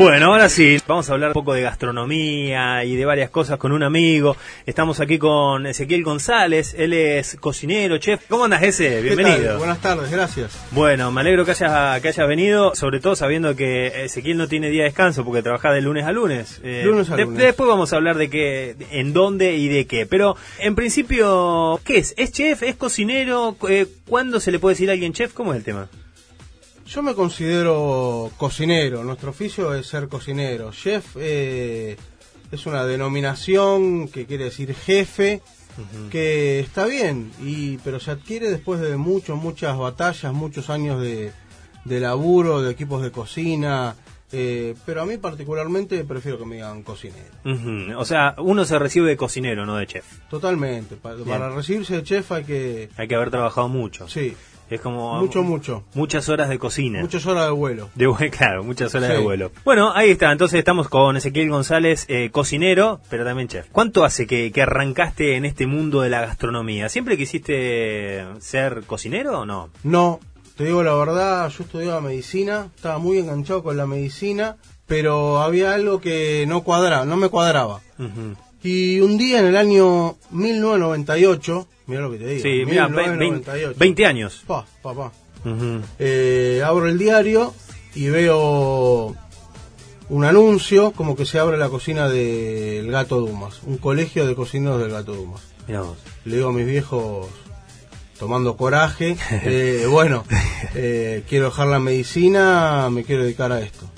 Bueno, ahora sí, vamos a hablar un poco de gastronomía y de varias cosas con un amigo. Estamos aquí con Ezequiel González, él es cocinero, chef. ¿Cómo andas, ese? Bienvenido. Buenas tardes, gracias. Bueno, me alegro que hayas, que hayas venido, sobre todo sabiendo que Ezequiel no tiene día de descanso porque trabaja de lunes a lunes. Eh, lunes a lunes. después vamos a hablar de qué, en dónde y de qué. Pero, en principio, ¿qué es? ¿Es chef? ¿Es cocinero? Eh, ¿Cuándo se le puede decir a alguien chef? ¿Cómo es el tema? Yo me considero cocinero, nuestro oficio es ser cocinero. Chef eh, es una denominación que quiere decir jefe, que está bien, y pero se adquiere después de muchos, muchas batallas, muchos años de, laburo, de equipos de cocina, eh, pero a mí particularmente prefiero que me digan cocinero. O sea, uno se recibe de cocinero, no de chef. Totalmente. Para, para, recibirse de chef hay que... Hay que haber trabajado mucho. Sí. Es como... Mucho, mucho. Muchas horas de cocina. Muchas horas de vuelo. De, claro, muchas horas de vuelo. Bueno, ahí está. Entonces estamos con Ezequiel González, eh, cocinero, pero también chef. ¿Cuánto hace que, arrancaste en este mundo de la gastronomía? ¿Siempre quisiste ser cocinero o no? No, te digo la verdad, yo estudiaba medicina, estaba muy enganchado con la medicina, pero había algo que no cuadraba, no me cuadraba. Y un día en el año 1998 Mira lo que te digo. Sí, mira, 20, años. Pa, pa, eh, abro el diario y veo un anuncio como que se abre la cocina del Gato Dumas, un colegio de cocineros del Gato Dumas. Vos. Le digo a mis viejos, tomando coraje, eh, bueno, eh, quiero dejar la medicina, me quiero dedicar a esto.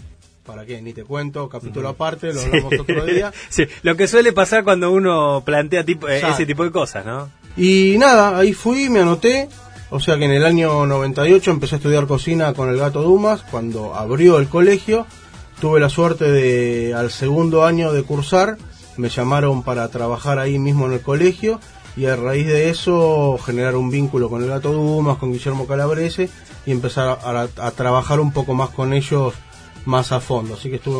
¿Para qué? Ni te cuento, capítulo aparte, lo hablamos otro día. Sí, lo que suele pasar cuando uno plantea tipo, ese tipo de cosas, ¿no? Y nada, ahí fui, me anoté. O sea que en el año 98 empecé a estudiar cocina con el gato Dumas. Cuando abrió el colegio, tuve la suerte de, al segundo año de cursar, me llamaron para trabajar ahí mismo en el colegio. Y a raíz de eso generar un vínculo con el gato Dumas, con Guillermo Calabrese y empezar a, trabajar un poco más con ellos más a fondo. Así que estuve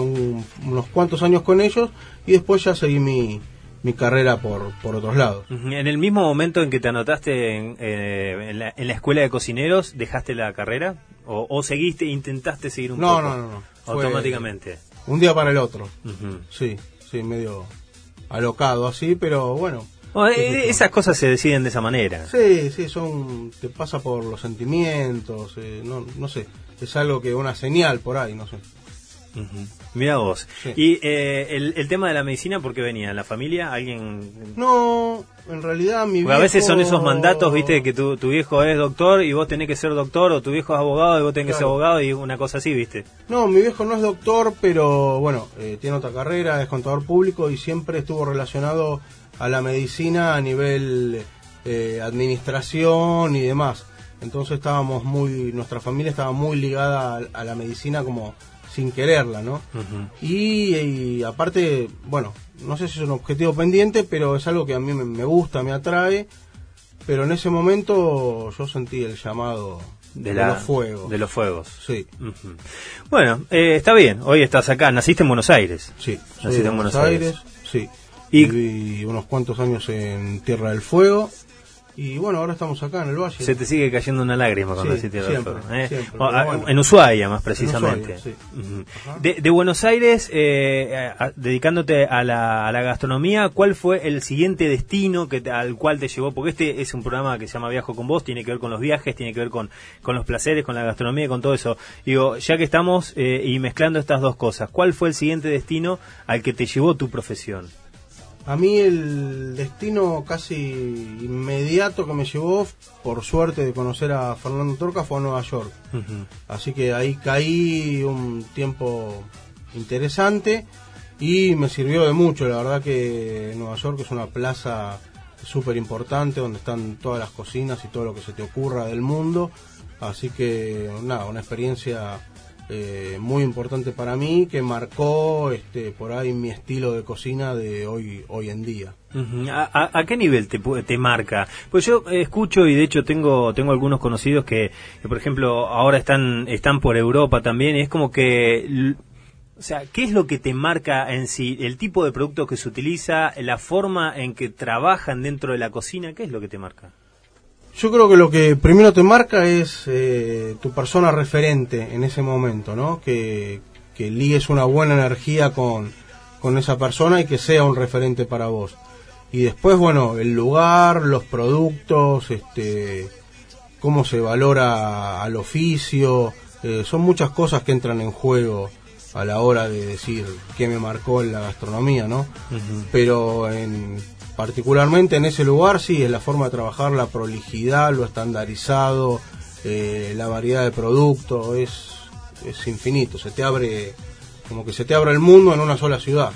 unos cuantos años con ellos y después ya seguí mi, mi carrera por, por otros lados. En el mismo momento en que te anotaste en, eh, en, la, escuela de cocineros, ¿dejaste la carrera? ¿O, o seguiste, intentaste seguir un no, poco? No, no, no. Automáticamente. Un día para el otro. Sí, sí, medio alocado así, pero bueno. Eh, esas cosas se deciden de esa manera. Sí, sí, son te pasa por los sentimientos, eh, no, no sé, es algo que una señal por ahí, no sé. Mira vos. ¿Y eh, el, tema de la medicina por qué venía? ¿La familia? ¿Alguien...? No, en realidad mi viejo... A veces son esos mandatos, viste, que tu, tu, viejo es doctor y vos tenés que ser doctor, o tu viejo es abogado y vos tenés que ser abogado y una cosa así, viste. No, mi viejo no es doctor, pero bueno, eh, tiene otra carrera, es contador público y siempre estuvo relacionado a la medicina a nivel eh, administración y demás. Entonces estábamos muy, nuestra familia estaba muy ligada a la medicina como sin quererla, ¿no? y, aparte, bueno, no sé si es un objetivo pendiente, pero es algo que a mí me, gusta, me atrae, pero en ese momento yo sentí el llamado de, los fuegos. De los fuegos. Sí. Bueno, eh, está bien, hoy estás acá, naciste en Buenos Aires. Sí, naciste en Buenos Aires. Sí. Y Viví unos cuantos años en Tierra del Fuego y bueno, ahora estamos acá en el valle. Se te sigue cayendo una lágrima cuando sí, decís siempre, ¿eh? En Ushuaia, más precisamente. de, Buenos Aires, eh, dedicándote a la, a la, gastronomía, ¿cuál fue el siguiente destino que al cual te llevó? Porque este es un programa que se llama Viajo con vos, tiene que ver con los viajes, tiene que ver con, con los placeres, con la gastronomía, con todo eso. Digo, ya que estamos eh, y mezclando estas dos cosas, ¿cuál fue el siguiente destino al que te llevó tu profesión? A mí el destino casi inmediato que me llevó, por suerte de conocer a Fernando Torca, fue a Nueva York. Así que ahí caí un tiempo interesante y me sirvió de mucho. La verdad que Nueva York es una plaza súper importante donde están todas las cocinas y todo lo que se te ocurra del mundo. Así que nada, una experiencia eh, muy importante para mí que marcó este por ahí mi estilo de cocina de hoy hoy en día. ¿A, qué nivel te, te marca? Pues yo escucho y de hecho tengo tengo algunos conocidos que, por ejemplo ahora están están por Europa también y es como que o sea, ¿qué es lo que te marca en sí? ¿El tipo de producto que se utiliza? ¿La forma en que trabajan dentro de la cocina? ¿Qué es lo que te marca? Yo creo que lo que primero te marca es eh, tu persona referente en ese momento, ¿no? Que, que ligues una buena energía con, con esa persona y que sea un referente para vos. Y después, bueno, el lugar, los productos, este, cómo se valora al oficio, eh, son muchas cosas que entran en juego a la hora de decir qué me marcó en la gastronomía, ¿no? Pero en, particularmente en ese lugar sí, es la forma de trabajar, la prolijidad, lo estandarizado, eh, la variedad de productos, es, es infinito, se te abre, como que se te abre el mundo en una sola ciudad.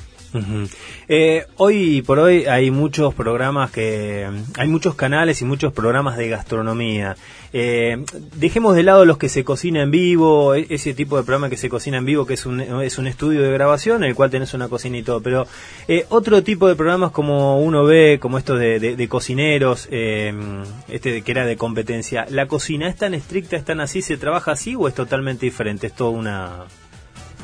Eh, hoy por hoy hay muchos programas que hay muchos canales y muchos programas de gastronomía. Eh, dejemos de lado los que se cocina en vivo, e-, ese tipo de programa que se cocina en vivo, que es un, es un estudio de grabación en el cual tenés una cocina y todo. Pero eh, otro tipo de programas como uno ve, como estos de, cocineros, este que era de competencia, ¿la cocina es tan estricta, es tan así, se trabaja así o es totalmente diferente? Es toda una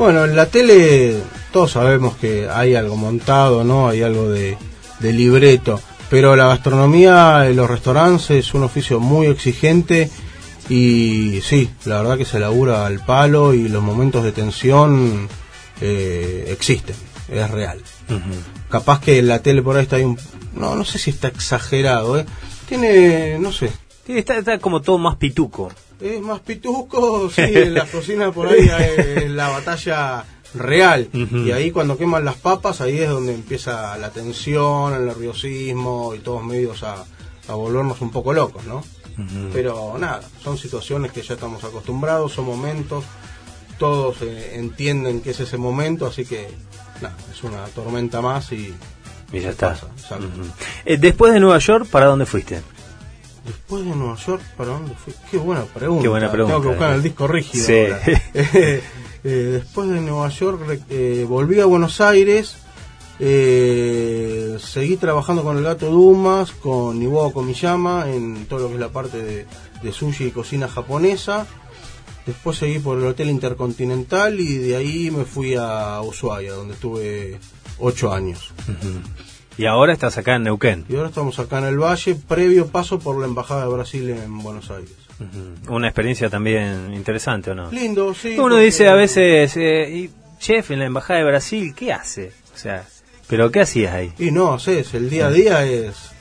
bueno, en la tele todos sabemos que hay algo montado, ¿no? Hay algo de, libreto. Pero la gastronomía en los restaurantes es un oficio muy exigente y sí, la verdad que se labura al palo y los momentos de tensión eh, existen, es real. Capaz que en la tele por ahí está ahí un... No, no sé si está exagerado, ¿eh? Tiene, no sé. Está, está como todo más pituco es más pituco, sí, en la cocina por ahí es la batalla real. Y ahí cuando queman las papas, ahí es donde empieza la tensión, el nerviosismo y todos medios a, volvernos un poco locos, ¿no? Pero nada, son situaciones que ya estamos acostumbrados, son momentos, todos eh, entienden que es ese momento, así que nada, es una tormenta más y, ya está. Eh, después de Nueva York, ¿para dónde fuiste? Después de Nueva York, ¿para dónde fui? Qué buena pregunta. Qué buena pregunta. Tengo que buscar el disco rígido. Sí. Eh, después de Nueva York, eh, volví a Buenos Aires. Eh, seguí trabajando con el gato Dumas, con Iwao Komiyama, en todo lo que es la parte de, de sushi y cocina japonesa. Después seguí por el Hotel Intercontinental y de ahí me fui a Ushuaia, donde estuve ocho años. Y ahora estás acá en Neuquén. Y ahora estamos acá en el Valle, previo paso por la Embajada de Brasil en Buenos Aires. Una experiencia también interesante, ¿o no? Lindo, sí. Uno dice a veces, eh, chef, en la Embajada de Brasil, ¿qué hace? O sea, ¿pero qué hacías ahí? Y no, sé, el día a día es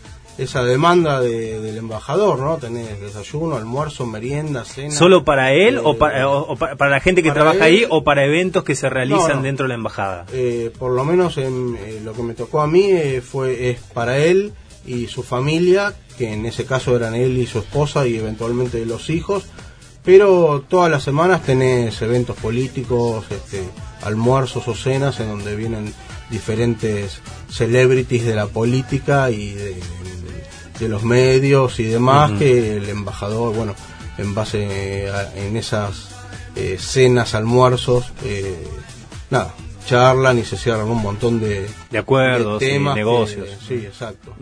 esa demanda del embajador, ¿no? Tenés desayuno, almuerzo, merienda, cena. ¿Solo para él o, eh, para, la gente que trabaja ahí o para eventos que se realizan dentro de la embajada? Eh, por lo menos en, eh, lo que me tocó a mí fue es para él y su familia, que en ese caso eran él y su esposa y eventualmente los hijos. Pero todas las semanas tenés eventos políticos, este, almuerzos o cenas en donde vienen diferentes celebrities de la política y de, de los medios y demás, que el embajador, bueno, en base en esas eh, cenas, almuerzos, eh, nada, charlan y se cierran un montón de, de acuerdos, temas, negocios. sí, exacto.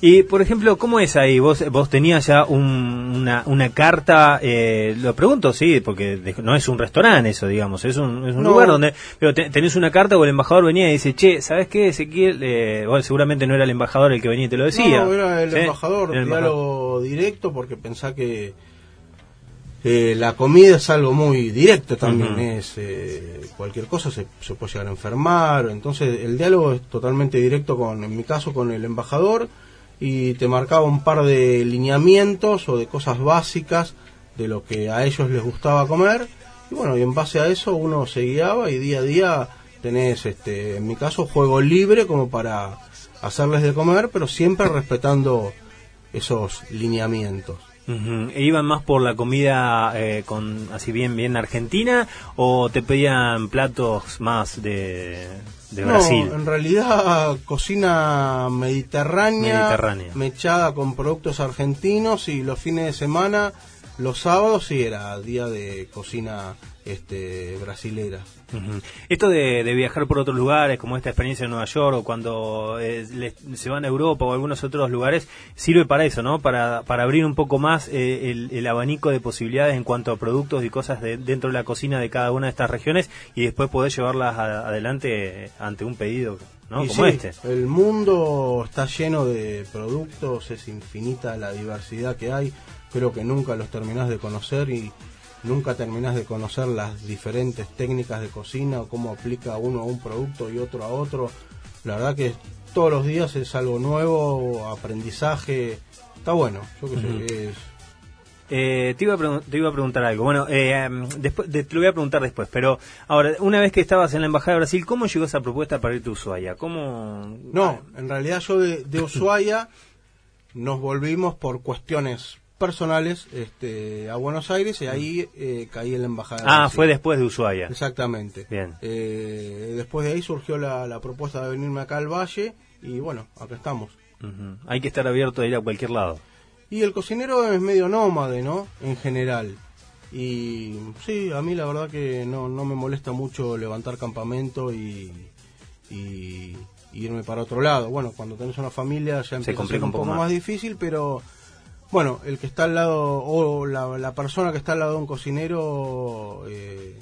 Y, por ejemplo, ¿cómo es ahí? ¿Vos, vos tenías ya una, una carta? Eh, lo pregunto, sí, porque no es un restaurante eso, digamos, es un, es un lugar donde... Pero tenés una carta o el embajador venía y dice, che, ¿sabes qué, Ezequiel? Eh, bueno, seguramente no era el embajador el que venía y te lo decía. No, era el embajador, el diálogo directo, porque pensá que eh, la comida es algo muy directo también, es eh, cualquier cosa se, puede llegar a enfermar, entonces el diálogo es totalmente directo con, en mi caso, con el embajador y te marcaba un par de lineamientos o de cosas básicas de lo que a ellos les gustaba comer y bueno, y en base a eso uno se guiaba y día a día tenés, este, en mi caso, juego libre como para hacerles de comer, pero siempre respetando esos lineamientos. ¿E ¿Iban más por la comida eh, con así bien bien argentina o te pedían platos más de, de Brasil? en realidad cocina mediterránea, mediterránea, mechada con productos argentinos y los fines de semana, los sábados sí era día de cocina este, brasilera. Esto de, viajar por otros lugares, como esta experiencia en Nueva York, o cuando eh, se van a Europa o a algunos otros lugares, sirve para eso, ¿no? Para, para abrir un poco más eh, el, abanico de posibilidades en cuanto a productos y cosas de, dentro de la cocina de cada una de estas regiones y después poder llevarlas adelante ante un pedido. ¿no? Como este. El mundo está lleno de productos, es infinita la diversidad que hay, creo que nunca los terminás de conocer y nunca terminás de conocer las diferentes técnicas de cocina o cómo aplica uno a un producto y otro a otro. La verdad que todos los días es algo nuevo, aprendizaje, está bueno, yo que sé, es eh, te, iba a te, iba a preguntar algo. Bueno, eh, después, te lo voy a preguntar después. Pero ahora, una vez que estabas en la Embajada de Brasil, ¿cómo llegó esa propuesta para irte a Ushuaia? ¿Cómo... No, en realidad yo de, de Ushuaia nos volvimos por cuestiones personales este, a Buenos Aires y ahí eh, caí en la Embajada de Ah, fue después de Ushuaia. Exactamente. Bien. Eh, después de ahí surgió la, propuesta de venirme acá al Valle y bueno, acá estamos. Hay que estar abierto a ir a cualquier lado. Y el cocinero es medio nómade, ¿no? En general. Y sí, a mí la verdad que no, no me molesta mucho levantar campamento y, y, irme para otro lado. Bueno, cuando tenés una familia ya empieza a ser un, poco, más. difícil, pero bueno, el que está al lado, o la, persona que está al lado de un cocinero eh,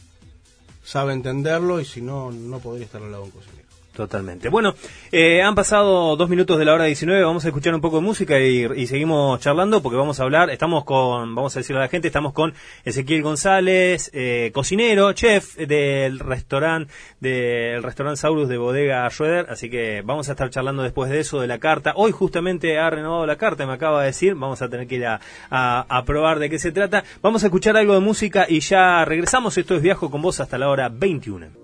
sabe entenderlo y si no, no podría estar al lado de un cocinero. Totalmente. Bueno, eh, han pasado dos minutos de la hora 19, vamos a escuchar un poco de música y, seguimos charlando porque vamos a hablar, estamos con, vamos a decirle a la gente, estamos con Ezequiel González, eh, cocinero, chef del restaurante, del restaurante Saurus de Bodega Schroeder, así que vamos a estar charlando después de eso, de la carta. Hoy justamente ha renovado la carta, me acaba de decir, vamos a tener que ir a, a probar de qué se trata. Vamos a escuchar algo de música y ya regresamos, esto es Viajo con vos hasta la hora 21.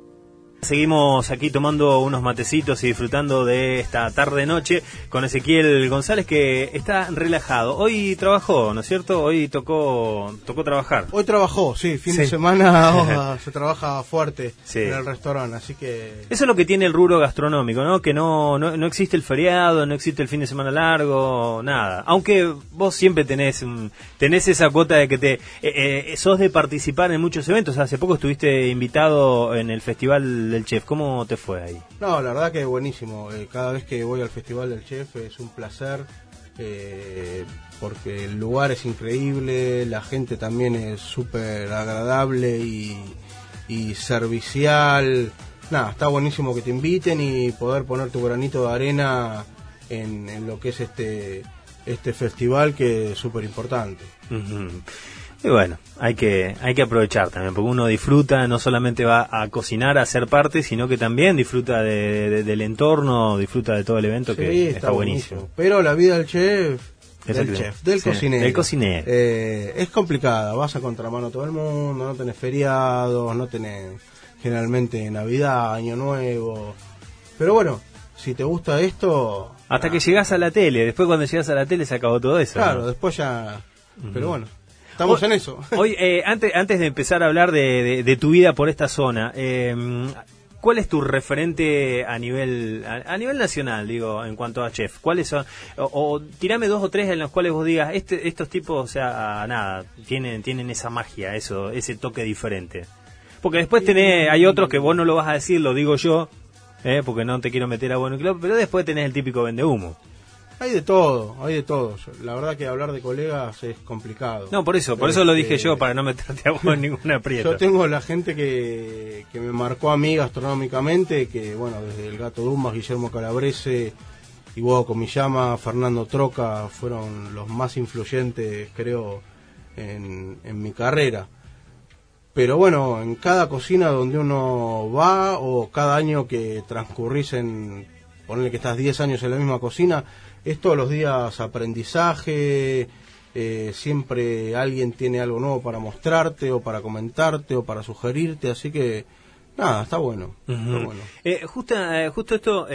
Seguimos aquí tomando unos matecitos y disfrutando de esta tarde-noche con Ezequiel González que está relajado. Hoy trabajó, ¿no es cierto? Hoy tocó tocó trabajar. Hoy trabajó, sí, fin de semana se trabaja fuerte en el restaurante, así que... Eso es lo que tiene el rubro gastronómico, ¿no? Que no, no, existe el feriado, no existe el fin de semana largo, nada. Aunque vos siempre tenés, tenés esa cuota de que te... Eh, eh, sos de participar en muchos eventos. Hace poco estuviste invitado en el Festival del Chef. ¿Cómo te fue ahí? No, la verdad que buenísimo. Eh, cada vez que voy al Festival del Chef es un placer. Eh, porque el lugar es increíble, la gente también es súper agradable y, servicial. Nada, está buenísimo que te inviten y poder poner tu granito de arena en, lo que es este, este festival que es súper importante. Y bueno, hay que, hay que aprovechar también, porque uno disfruta, no solamente va a cocinar, a ser parte, sino que también disfruta del entorno, disfruta de todo el evento, que está, buenísimo. Pero la vida del chef, del chef, del cocinero, del cocinero. Eh, es complicada, vas a contramano todo el mundo, no tenés feriados, no tenés generalmente Navidad, Año Nuevo. Pero bueno, si te gusta esto... Hasta que llegas a la tele, después cuando llegas a la tele se acabó todo eso. Claro, después ya... Pero bueno, Estamos en eso. Hoy, eh, antes, antes de empezar a hablar de, tu vida por esta zona, eh, ¿cuál es tu referente a nivel a, nivel nacional, digo, en cuanto a chef? ¿Cuáles son? O, tirame dos o tres en los cuales vos digas, este, estos tipos, o sea, nada, tienen, tienen esa magia, eso, ese toque diferente. Porque después tenés, hay otros que vos no lo vas a decir, lo digo yo, eh, porque no te quiero meter a bueno club, pero después tenés el típico vende humo. Hay de todo, hay de todo. La verdad que hablar de colegas es complicado. No, por eso, por eso lo dije yo, para no meterte a vos en ninguna aprieta. Yo tengo la gente que, que me marcó a mí gastronómicamente, que bueno, desde el Gato Dumas, Guillermo Calabrese, Iguado Comillama, Fernando Troca, fueron los más influyentes, creo, en, en mi carrera. Pero bueno, en cada cocina donde uno va, o cada año que transcurrís en, ponerle que estás 10 años en la misma cocina, es todos los días aprendizaje, eh, siempre alguien tiene algo nuevo para mostrarte o para comentarte o para sugerirte, así que nada, está bueno. Eh, justo, eh, justo esto,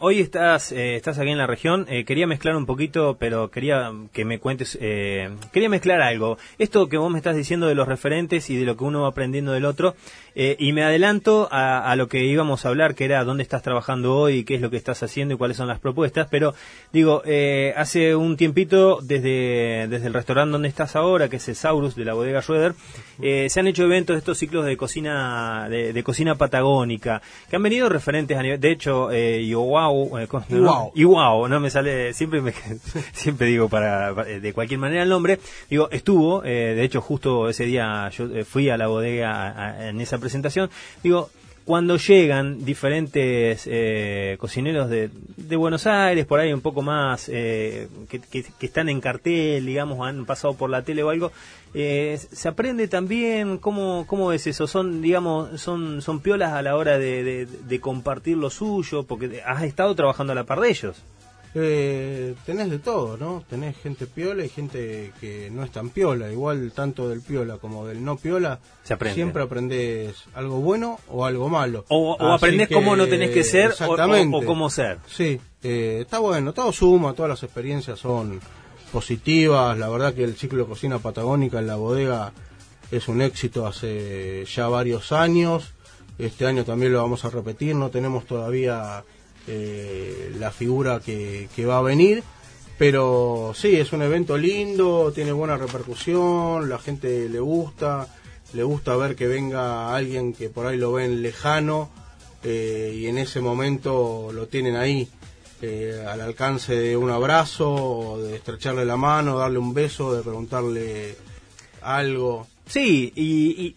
hoy estás, estás aquí en la región, quería mezclar un poquito, pero quería que me cuentes, quería mezclar algo. Esto que vos me estás diciendo de los referentes y de lo que uno va aprendiendo del otro, eh, y me adelanto a, lo que íbamos a hablar, que era dónde estás trabajando hoy, qué es lo que estás haciendo y cuáles son las propuestas. Pero digo, eh, hace un tiempito, desde, desde el restaurante donde estás ahora, que es el Saurus de la bodega Schroeder, eh, se han hecho eventos de estos ciclos de cocina de, cocina patagónica, que han venido referentes a nivel, de hecho, eh, Iwao, Iwao, no me sale, siempre me, siempre digo para, de cualquier manera el nombre, digo, estuvo, de hecho justo ese día yo fui a la bodega en esa presentación, digo, cuando llegan diferentes eh, cocineros de, de, Buenos Aires, por ahí un poco más, eh, que, están en cartel, digamos, han pasado por la tele o algo, eh, ¿se aprende también? ¿Cómo, ¿Cómo es eso? ¿Son, digamos, son, son piolas a la hora de, de compartir lo suyo? Porque has estado trabajando a la par de ellos. Eh, tenés de todo, ¿no? Tenés gente piola y gente que no es tan piola. Igual tanto del piola como del no piola, siempre aprendes algo bueno o algo malo. O, o aprendés cómo no tenés que ser o, cómo ser. Sí, eh, está bueno, todo suma, todas las experiencias son positivas. La verdad que el ciclo de cocina patagónica en la bodega es un éxito hace ya varios años. Este año también lo vamos a repetir, no tenemos todavía eh, la figura que, va a venir. Pero sí, es un evento lindo, tiene buena repercusión, la gente le gusta, le gusta ver que venga alguien que por ahí lo ven lejano eh, y en ese momento lo tienen ahí eh, al alcance de un abrazo, de estrecharle la mano, darle un beso, de preguntarle algo. Sí,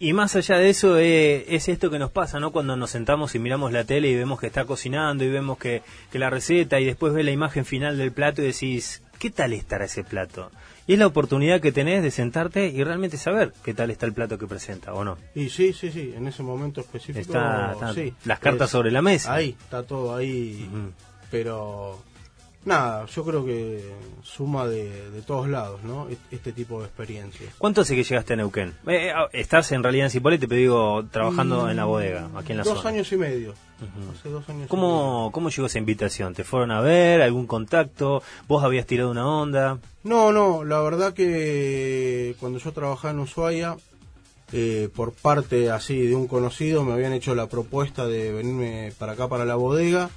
y, más allá de eso eh, es esto que nos pasa, ¿no? Cuando nos sentamos y miramos la tele y vemos que está cocinando y vemos que, la receta y después ves la imagen final del plato y decís, ¿qué tal estará ese plato? Y es la oportunidad que tenés de sentarte y realmente saber qué tal está el plato que presenta, ¿o no? Y sí, sí, sí, en ese momento específico. Está, las cartas sobre la mesa. Ahí, está todo ahí, pero nada, yo creo que suma de, todos lados, ¿no? Este tipo de experiencias. ¿Cuánto hace que llegaste a Neuquén? Eh, eh, estás en realidad en Cipolletti, pero digo, trabajando en la bodega, aquí en la dos años y medio. Hace dos años ¿Cómo, ¿Cómo llegó esa invitación? ¿Te fueron a ver? ¿Algún contacto? ¿Vos habías tirado una onda? No, no, la verdad que cuando yo trabajaba en Ushuaia, eh, por parte así de un conocido, me habían hecho la propuesta de venirme para acá, para la bodega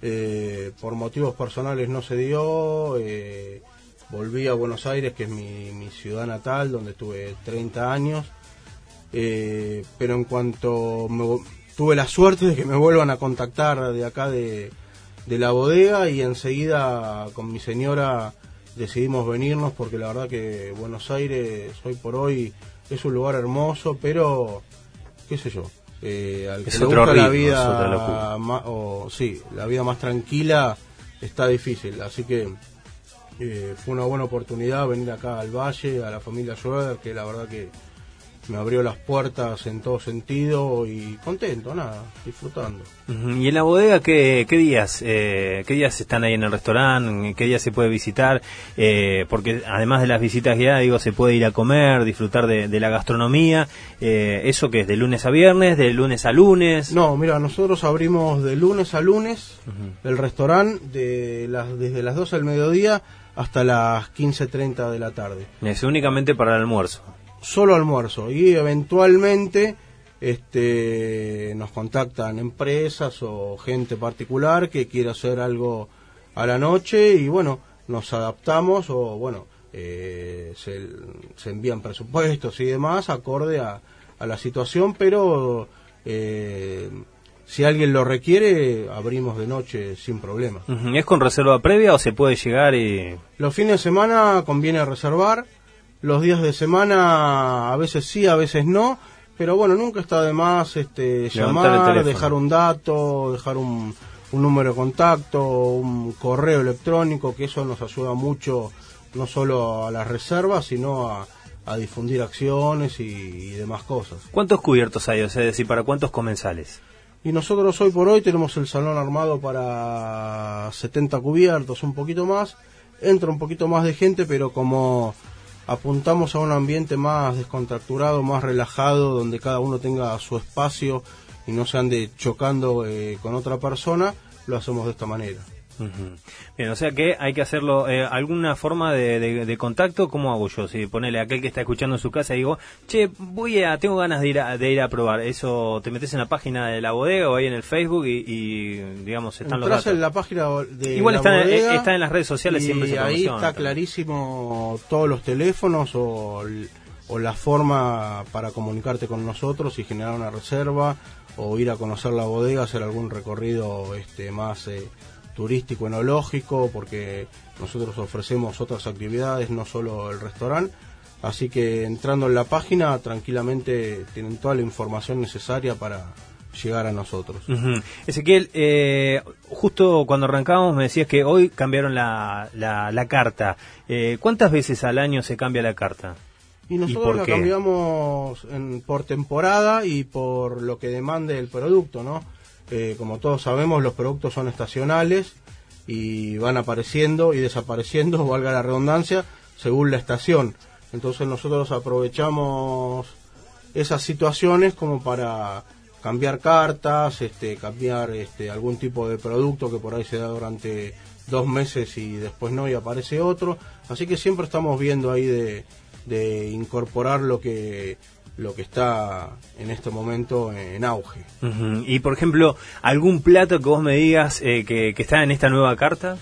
eh, por motivos personales no se dio, eh, volví a Buenos Aires, que es mi, ciudad natal, donde estuve 30 años, eh, pero en cuanto tuve la suerte de que me vuelvan a contactar de acá de, de la bodega y enseguida con mi señora decidimos venirnos porque la verdad que Buenos Aires hoy por hoy es un lugar hermoso, pero qué sé yo, eh, al que le gusta la vida más, o, sí, la vida más tranquila está difícil, así que eh, fue una buena oportunidad venir acá al Valle, a la familia Schroeder, que la verdad que me abrió las puertas en todo sentido y contento, nada, disfrutando. ¿Y en la bodega qué, qué días eh, qué días están ahí en el restaurante? ¿Qué días se puede visitar? Eh, porque además de las visitas guiadas, digo, se puede ir a comer, disfrutar de, la gastronomía. Eh, ¿Eso que es? ¿De lunes a viernes? ¿De lunes a lunes? No, mira, nosotros abrimos de lunes a lunes el restaurante de las, desde las 12 del mediodía hasta las 15.30 de la tarde. Es únicamente para el almuerzo solo almuerzo y eventualmente este, nos contactan empresas o gente particular que quiere hacer algo a la noche y bueno, nos adaptamos o bueno, eh, se, envían presupuestos y demás acorde a, a la situación, pero eh, si alguien lo requiere, abrimos de noche sin problema. ¿Es con reserva previa o se puede llegar y...? Los fines de semana conviene reservar los días de semana a veces sí, a veces no, pero bueno, nunca está de más este, llamar, dejar un dato, dejar un, un número de contacto, un correo electrónico, que eso nos ayuda mucho no solo a las reservas, sino a, a difundir acciones y, demás cosas. ¿Cuántos cubiertos hay? O sea, decir, ¿para cuántos comensales? Y nosotros hoy por hoy tenemos el salón armado para 70 cubiertos, un poquito más. Entra un poquito más de gente, pero como apuntamos a un ambiente más descontracturado, más relajado, donde cada uno tenga su espacio y no se ande chocando eh, con otra persona, lo hacemos de esta manera. Bien, o sea que hay que hacerlo, eh, alguna forma de, contacto, ¿cómo hago yo? Si ponele a aquel que está escuchando en su casa y digo, che, voy a, tengo ganas de ir a, de ir a probar, eso te metes en la página de la bodega o ahí en el Facebook y, digamos, están los datos. en la página de Igual la está, bodega, está en las redes sociales, y siempre se ahí está clarísimo todos los teléfonos o, o la forma para comunicarte con nosotros y generar una reserva o ir a conocer la bodega, hacer algún recorrido este más eh, turístico enológico, porque nosotros ofrecemos otras actividades, no solo el restaurante. Así que entrando en la página tranquilamente tienen toda la información necesaria para, llegar a nosotros. Ezequiel, eh, justo cuando arrancábamos me decías que hoy cambiaron la, la, carta. Eh, ¿Cuántas veces al año se cambia la carta? Y nosotros la cambiamos por temporada y por lo que demande el producto, ¿no? Eh, como todos sabemos, los productos son estacionales y van apareciendo y desapareciendo, valga la redundancia, según la estación. Entonces nosotros aprovechamos esas situaciones como para cambiar cartas, este, cambiar este, algún tipo de producto que por ahí se da durante dos meses y después no y aparece otro. Así que siempre estamos viendo ahí de, de incorporar lo que lo que está en este momento en auge. Y por ejemplo, algún plato que vos me digas eh, que, que está en esta nueva carta.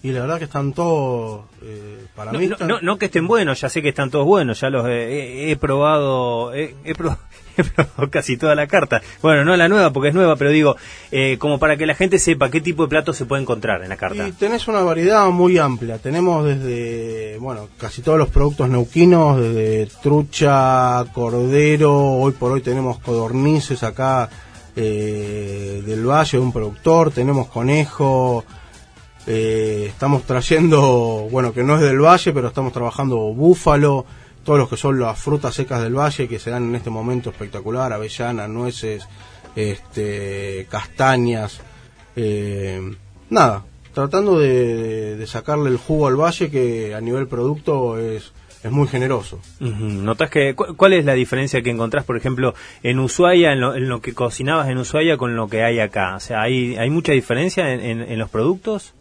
Y la verdad que están todos, eh, para no, mí... No, no, que estén buenos, ya sé que están todos buenos, ya los he, probado, he, probado casi toda la carta. Bueno, no la nueva porque es nueva, pero digo, eh, como para que la gente sepa qué tipo de platos se puede encontrar en la carta. Y tenés una variedad muy amplia, tenemos desde, bueno, casi todos los productos neuquinos, desde trucha, cordero, hoy por hoy tenemos codornices acá eh, del valle, un productor, tenemos conejo eh, estamos trayendo, bueno, que no es del valle, pero estamos trabajando búfalo, todos los que son las frutas secas del valle que se dan en este momento espectacular, avellanas, nueces, este, castañas, eh, nada, tratando de, sacarle el jugo al valle que a nivel producto es, es muy generoso. ¿Notas que cuál es la diferencia que encontrás, por ejemplo, en Ushuaia, en lo, que cocinabas en Ushuaia con lo que hay acá? O sea, ¿hay, hay mucha diferencia en los productos?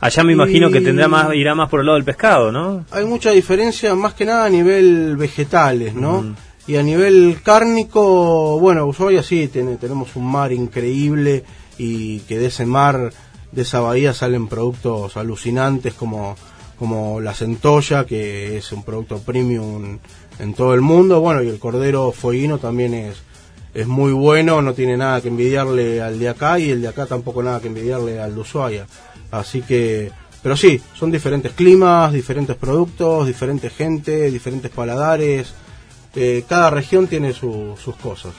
Allá me imagino que tendrá más, irá más por el lado del pescado, ¿no? Hay mucha diferencia, más que nada a nivel vegetales, ¿no? Y a nivel cárnico, bueno, Ushuaia sí, tenemos un mar increíble y que de ese mar, de esa bahía salen productos alucinantes como, como la centolla, que es un producto premium en todo el mundo, bueno, y el cordero fueguino también es, es muy bueno, no tiene nada que envidiarle al de acá y el de acá tampoco nada que envidiarle al de Ushuaia. Así que, pero sí, son diferentes climas, diferentes productos, diferente gente, diferentes paladares. Eh, cada región tiene sus cosas.